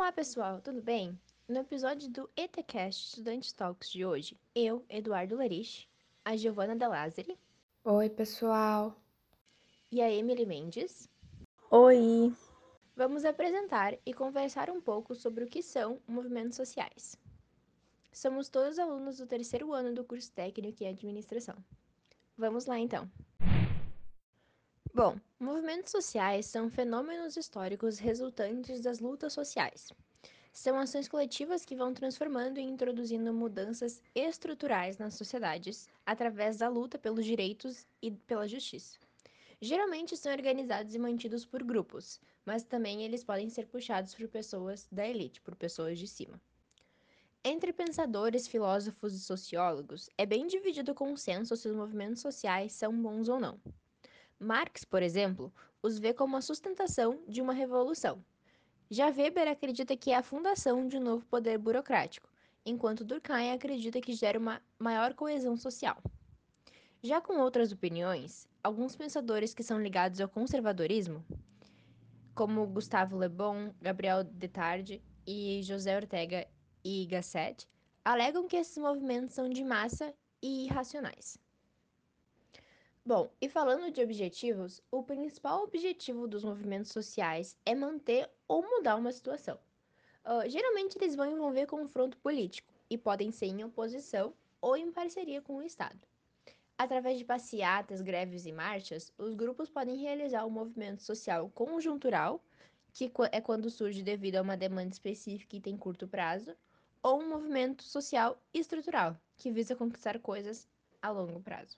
Olá, pessoal, tudo bem? No episódio do ETCast Estudante Talks de hoje, eu, Eduardo Larich, a Giovana De Lázari. Oi, pessoal. E a Emily Mendes. Oi. Vamos apresentar e conversar um pouco sobre o que são movimentos sociais. Somos todos alunos do terceiro ano do curso técnico em administração. Vamos lá, então. Bom, movimentos sociais são fenômenos históricos resultantes das lutas sociais. São ações coletivas que vão transformando e introduzindo mudanças estruturais nas sociedades através da luta pelos direitos e pela justiça. Geralmente são organizados e mantidos por grupos, mas também eles podem ser puxados por pessoas da elite, por pessoas de cima. Entre pensadores, filósofos e sociólogos, é bem dividido o consenso se os movimentos sociais são bons ou não. Marx, por exemplo, os vê como a sustentação de uma revolução. Já Weber acredita que é a fundação de um novo poder burocrático, enquanto Durkheim acredita que gera uma maior coesão social. Já com outras opiniões, alguns pensadores que são ligados ao conservadorismo, como Gustavo Le Bon, Gabriel Detarde e José Ortega e Gasset, alegam que esses movimentos são de massa e irracionais. Bom, e falando de objetivos, o principal objetivo dos movimentos sociais é manter ou mudar uma situação. Uh, geralmente, eles vão envolver confronto político e podem ser em oposição ou em parceria com o Estado. Através de passeatas, greves e marchas, os grupos podem realizar um movimento social conjuntural, que é quando surge devido a uma demanda específica e tem curto prazo, ou um movimento social estrutural, que visa conquistar coisas a longo prazo.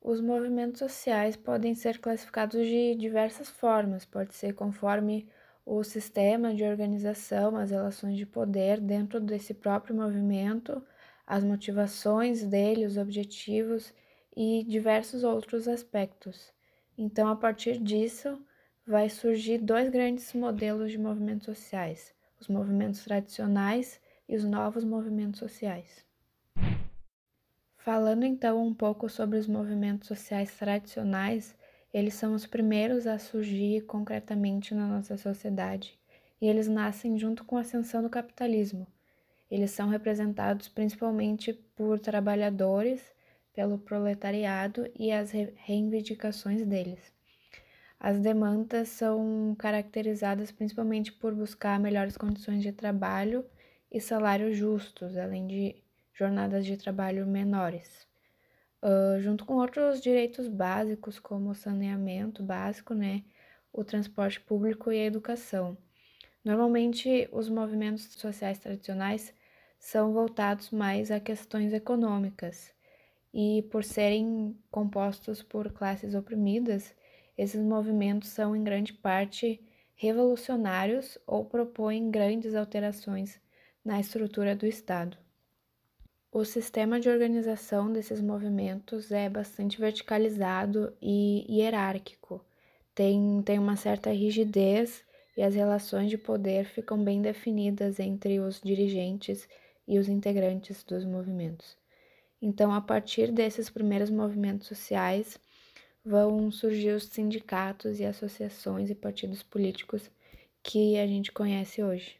Os movimentos sociais podem ser classificados de diversas formas, pode ser conforme o sistema de organização, as relações de poder dentro desse próprio movimento, as motivações dele, os objetivos e diversos outros aspectos. Então, a partir disso, vai surgir dois grandes modelos de movimentos sociais: os movimentos tradicionais e os novos movimentos sociais. Falando então um pouco sobre os movimentos sociais tradicionais, eles são os primeiros a surgir concretamente na nossa sociedade e eles nascem junto com a ascensão do capitalismo. Eles são representados principalmente por trabalhadores, pelo proletariado e as reivindicações deles. As demandas são caracterizadas principalmente por buscar melhores condições de trabalho e salários justos, além de jornadas de trabalho menores, uh, junto com outros direitos básicos, como o saneamento básico, né, o transporte público e a educação. Normalmente, os movimentos sociais tradicionais são voltados mais a questões econômicas, e por serem compostos por classes oprimidas, esses movimentos são em grande parte revolucionários ou propõem grandes alterações na estrutura do Estado. O sistema de organização desses movimentos é bastante verticalizado e hierárquico. Tem, tem uma certa rigidez e as relações de poder ficam bem definidas entre os dirigentes e os integrantes dos movimentos. Então, a partir desses primeiros movimentos sociais, vão surgir os sindicatos e associações e partidos políticos que a gente conhece hoje.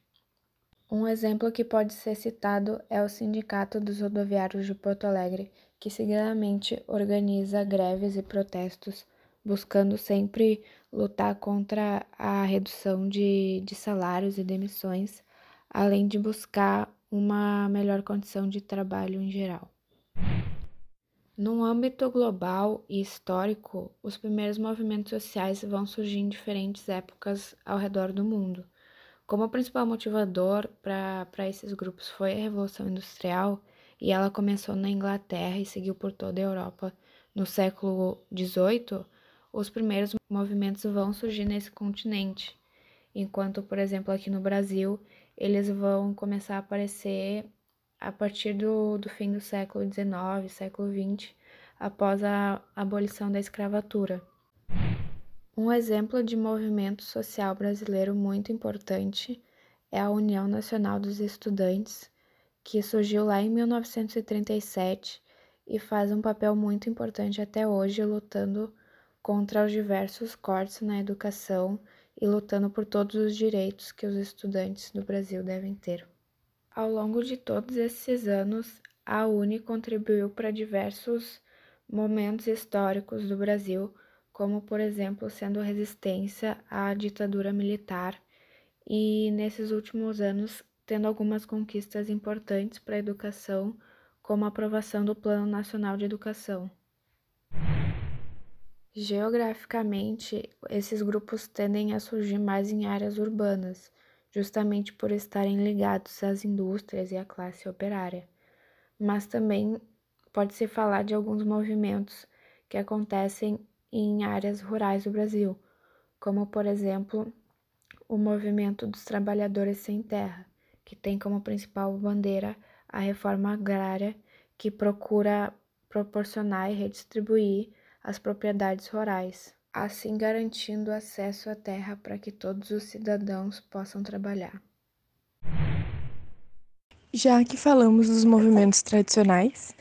Um exemplo que pode ser citado é o Sindicato dos Rodoviários de Porto Alegre, que seguidamente organiza greves e protestos, buscando sempre lutar contra a redução de, de salários e demissões, além de buscar uma melhor condição de trabalho em geral. Num âmbito global e histórico, os primeiros movimentos sociais vão surgir em diferentes épocas ao redor do mundo. Como o principal motivador para esses grupos foi a Revolução Industrial, e ela começou na Inglaterra e seguiu por toda a Europa no século XVIII, os primeiros movimentos vão surgir nesse continente, enquanto, por exemplo, aqui no Brasil, eles vão começar a aparecer a partir do, do fim do século XIX, século XX, após a abolição da escravatura. Um exemplo de movimento social brasileiro muito importante é a União Nacional dos Estudantes, que surgiu lá em 1937 e faz um papel muito importante até hoje lutando contra os diversos cortes na educação e lutando por todos os direitos que os estudantes do Brasil devem ter. Ao longo de todos esses anos, a UNE contribuiu para diversos momentos históricos do Brasil, como por exemplo sendo resistência à ditadura militar, e nesses últimos anos tendo algumas conquistas importantes para a educação, como a aprovação do Plano Nacional de Educação. Geograficamente, esses grupos tendem a surgir mais em áreas urbanas, justamente por estarem ligados às indústrias e à classe operária. Mas também pode-se falar de alguns movimentos que acontecem em áreas rurais do Brasil, como, por exemplo, o movimento dos trabalhadores sem terra, que tem como principal bandeira a reforma agrária, que procura proporcionar e redistribuir as propriedades rurais, assim garantindo acesso à terra para que todos os cidadãos possam trabalhar. Já que falamos dos movimentos tradicionais,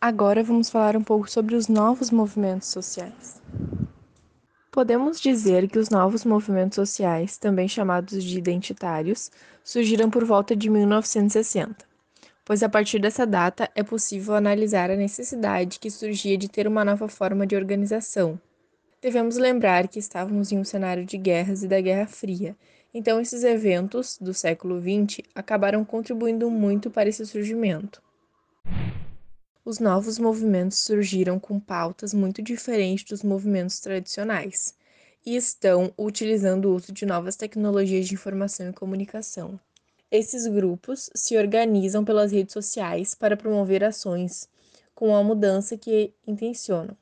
agora vamos falar um pouco sobre os novos movimentos sociais. Podemos dizer que os novos movimentos sociais, também chamados de identitários, surgiram por volta de 1960 pois a partir dessa data é possível analisar a necessidade que surgia de ter uma nova forma de organização. Devemos lembrar que estávamos em um cenário de guerras e da Guerra Fria, então esses eventos do século XX acabaram contribuindo muito para esse surgimento. Os novos movimentos surgiram com pautas muito diferentes dos movimentos tradicionais e estão utilizando o uso de novas tecnologias de informação e comunicação. Esses grupos se organizam pelas redes sociais para promover ações com a mudança que intencionam.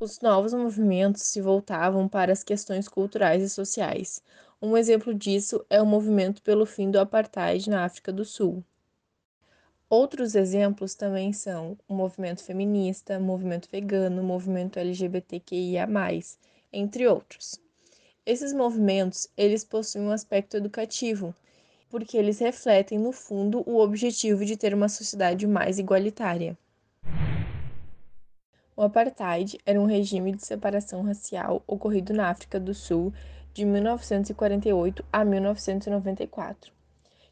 Os novos movimentos se voltavam para as questões culturais e sociais. Um exemplo disso é o movimento pelo fim do apartheid na África do Sul. Outros exemplos também são o movimento feminista, movimento vegano, movimento LGBTQIA+, entre outros. Esses movimentos, eles possuem um aspecto educativo, porque eles refletem, no fundo, o objetivo de ter uma sociedade mais igualitária. O apartheid era um regime de separação racial ocorrido na África do Sul de 1948 a 1994,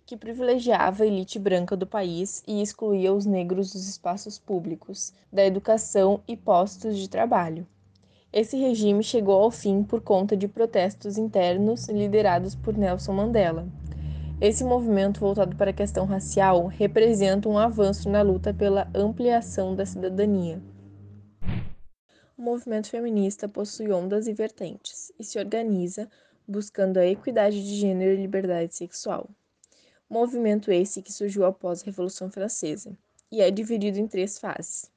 que privilegiava a elite branca do país e excluía os negros dos espaços públicos, da educação e postos de trabalho. Esse regime chegou ao fim por conta de protestos internos liderados por Nelson Mandela, esse movimento voltado para a questão racial representa um avanço na luta pela ampliação da cidadania. O movimento feminista possui ondas e vertentes e se organiza buscando a equidade de gênero e liberdade sexual. Movimento esse que surgiu após a Revolução Francesa e é dividido em três fases.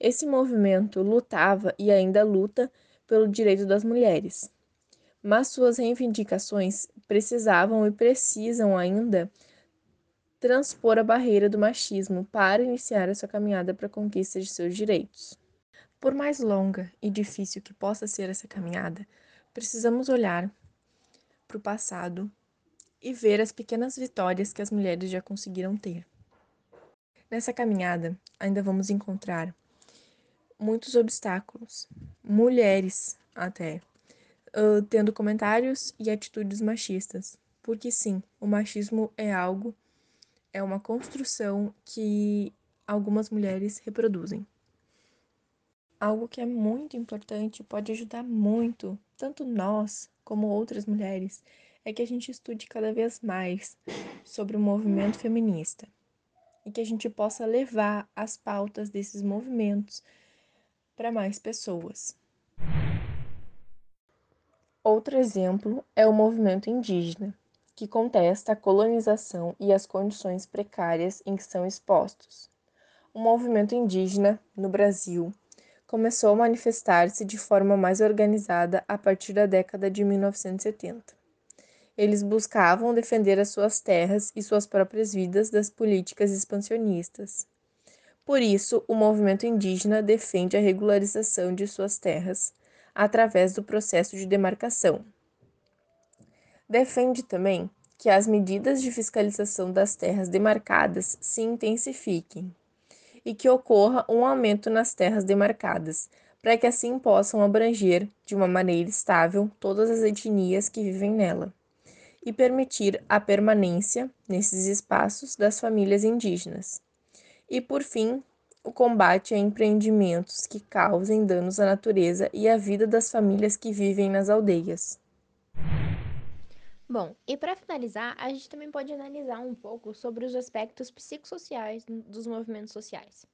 Esse movimento lutava e ainda luta pelo direito das mulheres, mas suas reivindicações precisavam e precisam ainda transpor a barreira do machismo para iniciar a sua caminhada para a conquista de seus direitos. Por mais longa e difícil que possa ser essa caminhada, precisamos olhar para o passado e ver as pequenas vitórias que as mulheres já conseguiram ter. Nessa caminhada, ainda vamos encontrar muitos obstáculos, mulheres até, uh, tendo comentários e atitudes machistas. Porque sim, o machismo é algo, é uma construção que algumas mulheres reproduzem. Algo que é muito importante, pode ajudar muito, tanto nós como outras mulheres, é que a gente estude cada vez mais sobre o movimento feminista e que a gente possa levar as pautas desses movimentos para mais pessoas. Outro exemplo é o movimento indígena, que contesta a colonização e as condições precárias em que são expostos. O movimento indígena, no Brasil, começou a manifestar-se de forma mais organizada a partir da década de 1970. Eles buscavam defender as suas terras e suas próprias vidas das políticas expansionistas. Por isso, o movimento indígena defende a regularização de suas terras através do processo de demarcação. Defende também que as medidas de fiscalização das terras demarcadas se intensifiquem e que ocorra um aumento nas terras demarcadas, para que assim possam abranger, de uma maneira estável, todas as etnias que vivem nela e permitir a permanência nesses espaços das famílias indígenas. E, por fim, o combate a empreendimentos que causem danos à natureza e à vida das famílias que vivem nas aldeias. Bom, e para finalizar, a gente também pode analisar um pouco sobre os aspectos psicossociais dos movimentos sociais.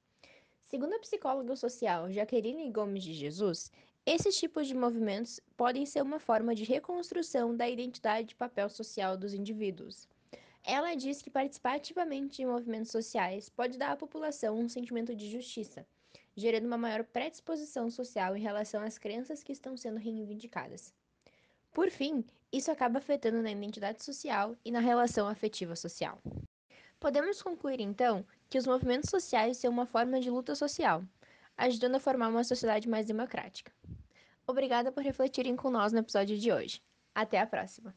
Segundo a psicóloga social Jaqueline Gomes de Jesus, esses tipos de movimentos podem ser uma forma de reconstrução da identidade e papel social dos indivíduos. Ela diz que participar ativamente de movimentos sociais pode dar à população um sentimento de justiça, gerando uma maior predisposição social em relação às crenças que estão sendo reivindicadas. Por fim, isso acaba afetando na identidade social e na relação afetiva social. Podemos concluir, então, que os movimentos sociais são uma forma de luta social, ajudando a formar uma sociedade mais democrática. Obrigada por refletirem com nós no episódio de hoje. Até a próxima!